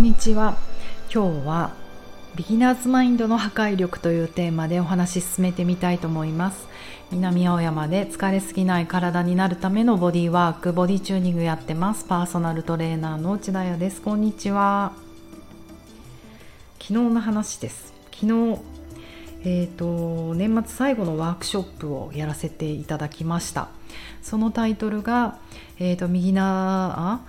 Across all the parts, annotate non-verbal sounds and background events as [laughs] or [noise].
んにちは。今日は beginner's mind の破壊力というテーマでお話し進めてみたいと思います。南青山で疲れすぎない体になるためのボディワークボディチューニングやってます。パーソナルトレーナーの内田彩です。こんにちは。昨日の話です。昨日えーと、年末最後のワークショップをやらせていただきました。そのタイトルが、えーと、右な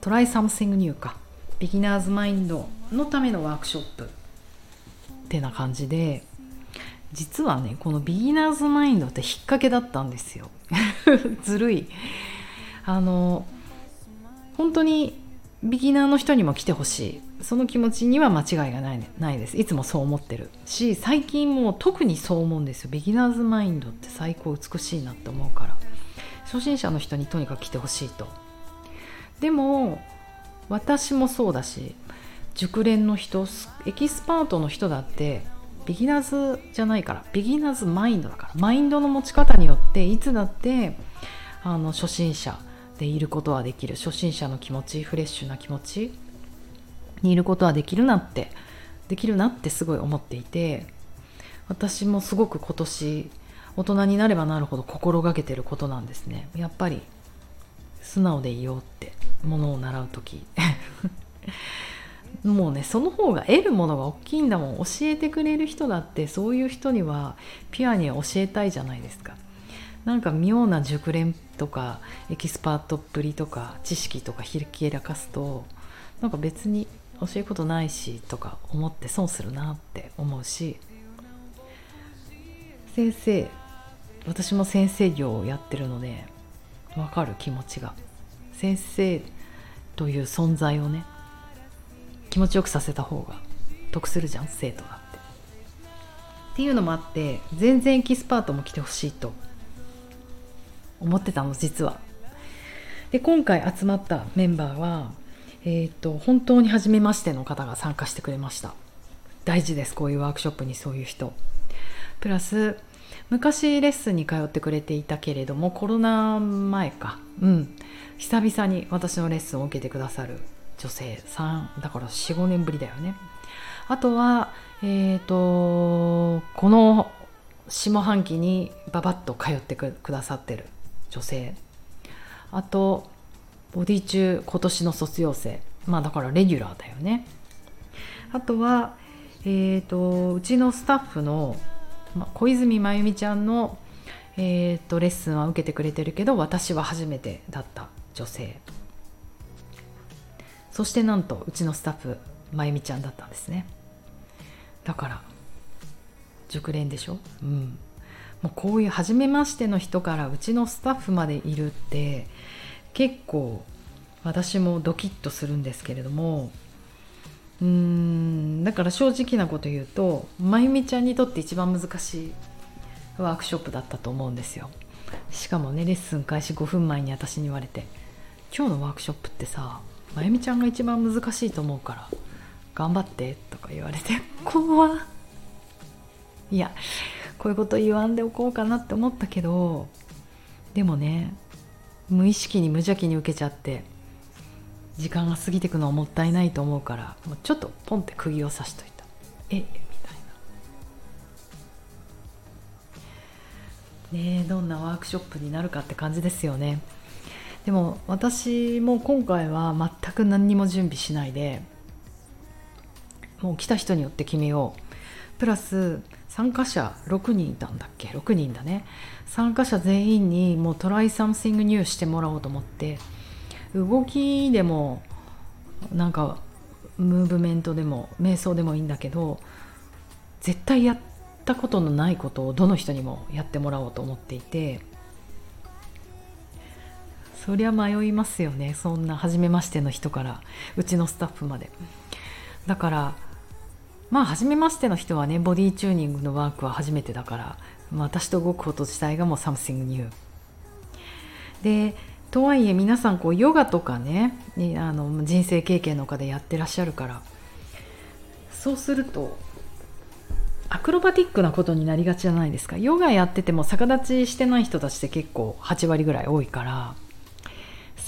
try something new か。 beginner's mind のためのワークショップってな感じで実はねこの beginner's mind って引っ掛けだったんですよ。[laughs] ずるい。あの本当にビギナーの人にも来てほしい。その気持ちには間違いがない,、ないです。いつもそう思ってる。し最近もう特にそう思うんですよ。 beginner's mind って最高美しいなって思うから。初心者の人にとにかく来てほしいと。でも私もそうだし熟練の人エキスパートの人だって beginner's じゃないから beginner's mind だからマインドの持ち方によっていつだってあの初心者でいることはできる初心者の気持ちフレッシュな気持ちにいることはできるなってできるなってすごい思っていて私もすごく今年大人になればなるほど心がけてることなんですね。やっぱり素直でいようってものを習う時。[laughs] もうねその方が得るものが大きいんだもん。教えてくれる人だってそういう人にはピュアに教えたいじゃないですか。なんか妙な熟練とかエキスパートっぷりとか知識とかひきらかすとなんか別に教えることないしとか思って損するなって思うし。先生私も先生業をやってるので分かる気持ちが。先生という存在をね気持ちよくさせた方が得するじゃん生徒だって。っていうのもあって全然エキスパートも来てほしいと。思ってたの実は。で今回集まったメンバーはえーと、本当に初めましての方が参加してくれました。大事ですこういうワークショップにそういう人。プラス昔レッスンに通ってくれていたけれどもコロナ前か。うん。久々に私のレッスンを受けてくださる女性さん。だから45年ぶりだよね。あとはえっ、ー、とこの下半期にババッと通ってくださってる女性。あとボディ中今年の卒業生。まあだからレギュラーだよね。あとはえーと、うちのスタッフの、ま、小泉真由美ちゃんの、えーと、レッスンは受けてくれてるけど私は初めてだった女性。そしてなんとうちのスタッフ真由美ちゃんだったんですね。だから熟練でしょ？うん。もうこういう初めましての人からうちのスタッフまでいるって結構私もドキッとするんですけれどもうんだから正直なこと言うとまゆみちゃんにとって一番難しいワークショップだったと思うんですよ。しかもねレッスン開始5分前に私に言われて「今日のワークショップってさまゆみちゃんが一番難しいと思うから頑張って」とか言われて [laughs] 怖いやこういうこと言わんでおこうかなって思ったけどでもね無意識に無邪気に受けちゃって時間が過ぎていくのはもったいないと思うからもうちょっとポンって釘を刺しといた。えみたいな。ねどんなワークショップになるかって感じですよね。でも私も今回は全く何にも準備しないでもう来た人によって決めよう。プラス参加者6人いたんだっけ？6人だね。参加者全員にもう try something new してもらおうと思って動きでもなんかムーブメントでも瞑想でもいいんだけど絶対やったことのないことをどの人にもやってもらおうと思っていてそりゃ迷いますよねそんな初めましての人からうちのスタッフまで。だからまあ初めましての人はねボディチューニングのワークは初めてだから、私と動くこと自体がもう something new でとはいえ皆さんこうヨガとかねあの人生経験の中でやってらっしゃるから。そうするとアクロバティックなことになりがちじゃないですか。ヨガやってても逆立ちしてない人たちって結構8割ぐらい多いから。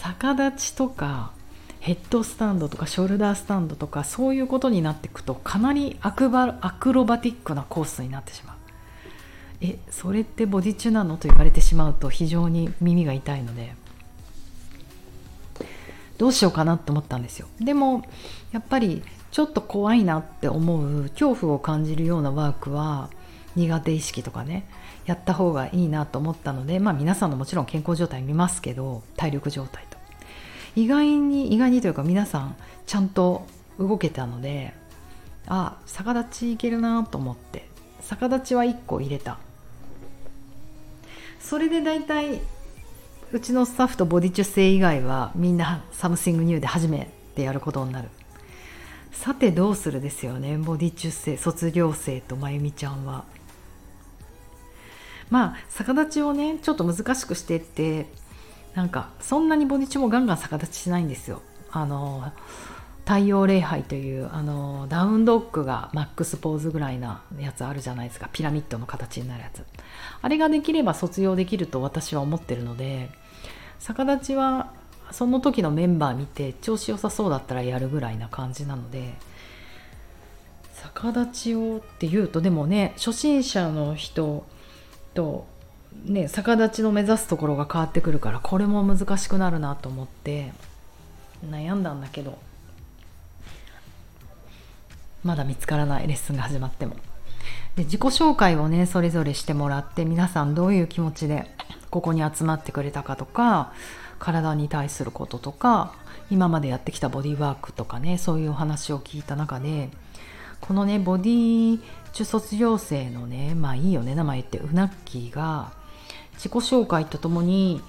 逆立ちとかヘッドスタンドとかショルダースタンドとかそういうことになっていくとかなりアクバアクロバティックなコースになってしまう。えそれってボディチュなのと言われてしまうと非常に耳が痛いので。どうしようかなと思ったんですよ。でもやっぱりちょっと怖いなって思う恐怖を感じるようなワークは苦手意識とかねやった方がいいなと思ったのでまあ皆さんのもちろん健康状態見ますけど体力状態と。意外に意外にというか皆さんちゃんと動けたのであ逆立ちいけるなと思って逆立ちは1個入れた。それで大体うちのスタッフとボディチュ生以外はみんな something new で初めてやることになる。さてどうするですよね。ボディチュ生卒業生とまゆみちゃんは。まあ逆立ちをねちょっと難しくしてってなんかそんなにボディチュもガンガン逆立ちしないんですよ。あの太陽礼拝というあのダウンドッグがマックスポーズぐらいなやつあるじゃないですか。ピラミッドの形になるやつ。あれができれば卒業できると私は思ってるので逆立ちはその時のメンバー見て調子良さそうだったらやるぐらいな感じなので逆立ちをっていうとでもね初心者の人とね逆立ちの目指すところが変わってくるからこれも難しくなるなと思って悩んだんだけど。まだ見つからないレッスンが始まっても。で自己紹介をねそれぞれしてもらって皆さんどういう気持ちでここに集まってくれたかとか体に対することとか今までやってきたボディーワークとかねそういうお話を聞いた中でこのねボディ中卒業生のねまあいいよね名前ってうなっきーが自己紹介とともに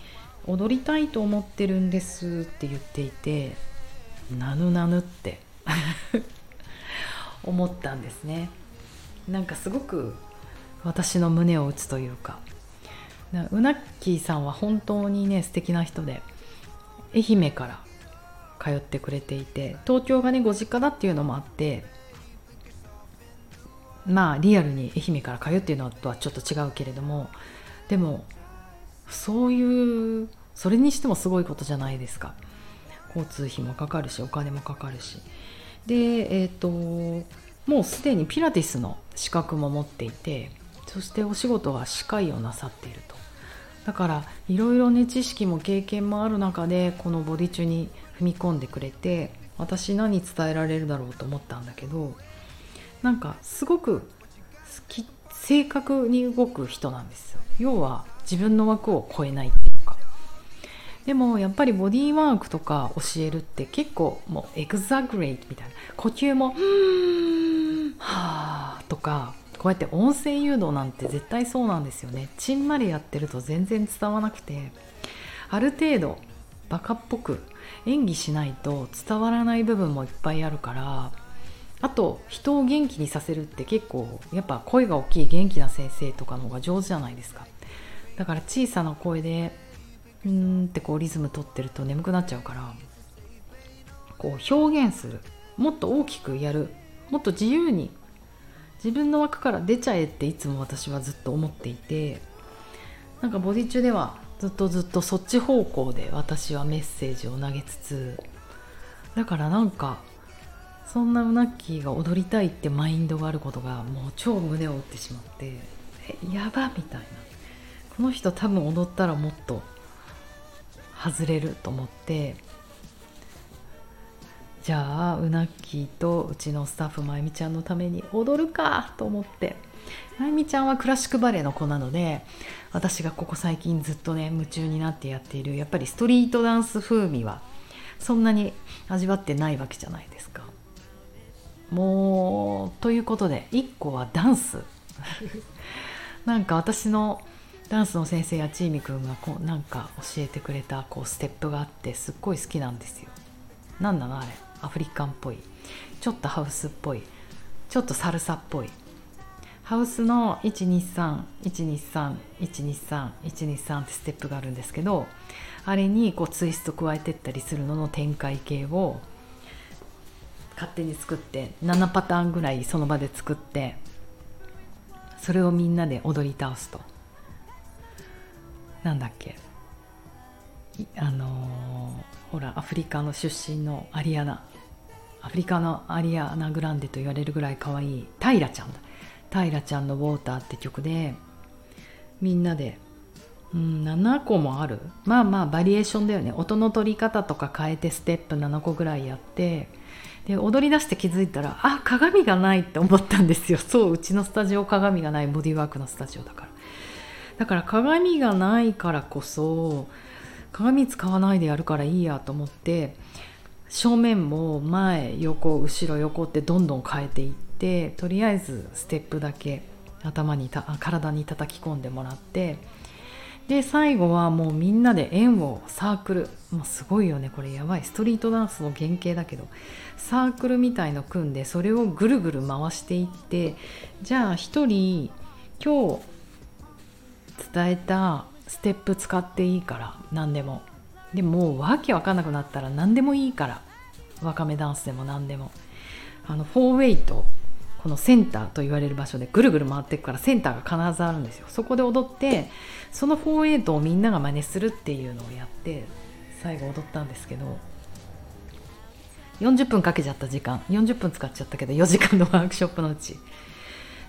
踊りたいと思ってるんですって言っていてなぬなぬって。思ったんですね。なんかすごく私の胸を打つというか。うなっきーさんは本当にね素敵な人で愛媛から通ってくれていて東京がねご実家だっていうのもあってまあリアルに愛媛から通うっていうのとはちょっと違うけれどもでもそういうそれにしてもすごいことじゃないですか。交通費もかかるしお金もかかるし。でえっ、ー、ともうすでにピラティスの資格も持っていてそしてお仕事は歯科医をなさっていると。だからいろいろね知識も経験もある中でこのボディチュに踏み込んでくれて私何伝えられるだろうと思ったんだけどなんかすごく正確に動く人なんですよ。要は自分の枠を超えないってでもやっぱりボディーワークとか教えるって結構もうエグザグレイトみたいな。呼吸も「はあ」とかこうやって音声誘導なんて絶対そうなんですよね。ちんまりやってると全然伝わなくてある程度バカっぽく演技しないと伝わらない部分もいっぱいあるからあと人を元気にさせるって結構やっぱ声が大きい元気な先生とかの方が上手じゃないですか。だから小さな声でうんってこうリズム取ってると眠くなっちゃうからこう表現する。もっと大きくやる。もっと自由に。自分の枠から出ちゃえっていつも私はずっと思っていてなんかボディ中ではずっとずっとそっち方向で私はメッセージを投げつつだからなんかそんなうなっきーが踊りたいってマインドがあることがもう超胸を打ってしまってえやばみたいな。この人多分踊ったらもっと外れると思ってじゃあうなっきーとうちのスタッフまゆみちゃんのために踊るかと思ってまゆみちゃんはクラシックバレエの子なので私がここ最近ずっとね夢中になってやっているやっぱりストリートダンス風味はそんなに味わってないわけじゃないですか。もうということで1個はダンスなんか私のダンスの先生やちーみくんがこうなんか教えてくれたこうステップがあってすっごい好きなんですよ。何なのあれ？アフリカンっぽい。ちょっとハウスっぽい。ちょっとサルサっぽい。ハウスの123123123123ってステップがあるんですけどあれにこうツイスト加えてったりするのの展開系を勝手に作って7パターンぐらいその場で作ってそれをみんなで踊り倒すと。なんだっけ？あのー、ほらアフリカの出身のアリアナ。アフリカのアリアナ・グランデと言われるぐらい可愛い。タイラちゃんだ。タイラちゃんの「ウォーター」って曲でみんなで、うん、7個もある？まあまあバリエーションだよね。音の取り方とか変えてステップ7個ぐらいやってで踊り出して気づいたらあ鏡がないって思ったんですよ。そううちのスタジオ鏡がない。ボディーワークのスタジオだから。だから鏡がないからこそ鏡使わないでやるからいいやと思って正面も前横後ろ横ってどんどん変えていってとりあえずステップだけ頭にた体に叩き込んでもらってで最後はもうみんなで円をサークル。もうすごいよねこれ。やばい。ストリートダンスの原型だけど。サークルみたいの組んでそれをぐるぐる回していってじゃあ1人今日伝えたステップ使っていいから何でも。でもわけわかんなくなったら何でもいいから。わかめダンスでも何でも。あのフォーウェイトこのセンターと言われる場所でぐるぐる回っていくからセンターが必ずあるんですよ。そこで踊ってそのフォーエイトをみんなが真似するっていうのをやって最後踊ったんですけど40分かけちゃった時間。40分使っちゃったけど4時間のワークショップのうち。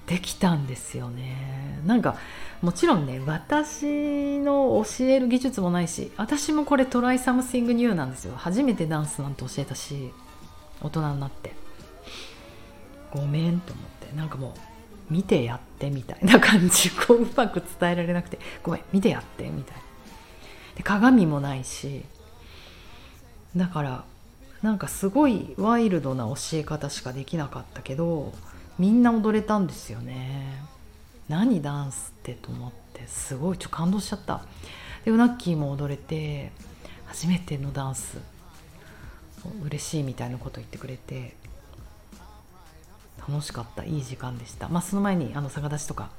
できたんですよね。なんかもちろんね私の教える技術もないし私もこれ try something new なんですよ。初めてダンスなんて教えたし大人になって。ごめんと思って。なんかもう見てやってみたい。な感じ。こううまく伝えられなくてごめん見てやってみたい。なで鏡もないしだからなんかすごいワイルドな教え方しかできなかったけどみんな踊れたんですよね。何ダンスってと思ってすごいちょ感動しちゃった。でウナッキーも踊れて初めてのダンス嬉しいみたいなこと言ってくれて楽しかった。いい時間でした。まあその前にあの逆立ちとか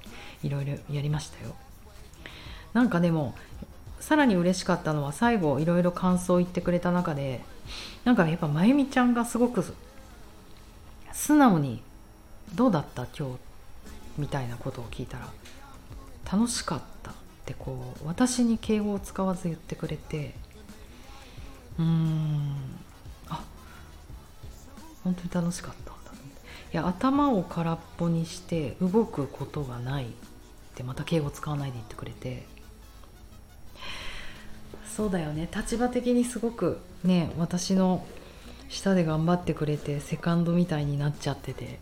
いろいろやりましたよ。なんかでもさらに嬉しかったのは最後いろいろ感想を言ってくれた中でなんかやっぱまゆみちゃんがすごく素直に「どうだった今日」みたいなことを聞いたら「楽しかった」ってこう私に敬語を使わず言ってくれてうーんあ本当に楽しかったいや頭を空っぽにして動くことがないってまた敬語使わないで言ってくれて。そうだよね。立場的にすごくね私の下で頑張ってくれてセカンドみたいになっちゃってて。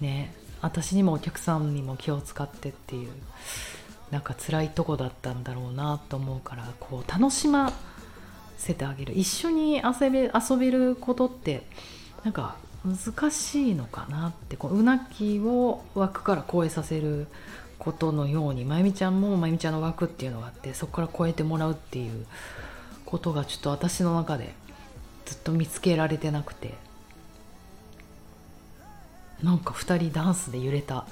ね私にもお客さんにも気を使ってっていうなんか辛いとこだったんだろうなと思うからこう楽しませてあげる。一緒に遊べ遊べることってなんか難しいのかなってこううなきを枠から超えさせることのようにまゆみちゃんもまゆみちゃんの枠っていうのがあってそこから超えてもらうっていうことがちょっと私の中でずっと見つけられてなくて。なんか2人ダンスで揺れた。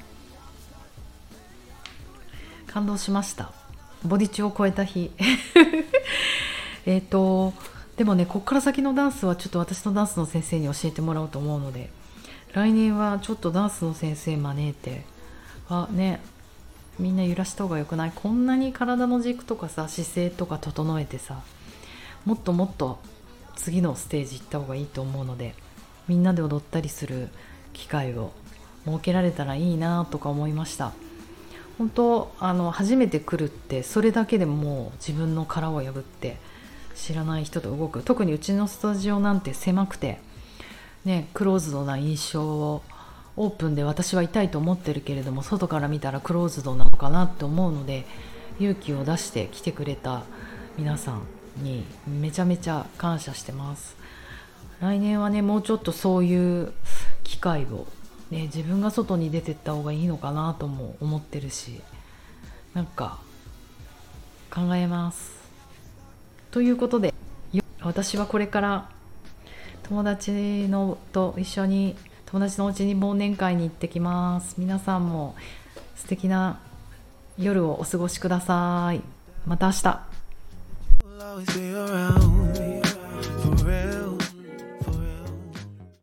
感動しました。ボディチを超えた日。[laughs] えっとでもねこっから先のダンスはちょっと私のダンスの先生に教えてもらおうと思うので来年はちょっとダンスの先生招いて。あね。みんな揺らした方がよくない？こんなに体の軸とかさ姿勢とか整えてさもっともっと次のステージ行った方がいいと思うのでみんなで踊ったりする機会を設けられたらいいなとか思いました。本当あの初めて来るってそれだけでもう自分の殻を破って知らない人と動く。特にうちのスタジオなんて狭くてねクローズドな印象をオープンで私は痛いと思ってるけれども外から見たらクローズドなのかなって思うので勇気を出して来てくれた皆さんにめちゃめちゃ感謝してます。来年はねもうちょっとそういう機会を、ね、自分が外に出てった方がいいのかなとも思ってるしなんか考えます。ということで私はこれから友達のと一緒に友達のお家に忘年会に行ってきます。皆さんも素敵な夜をお過ごしください。また明日。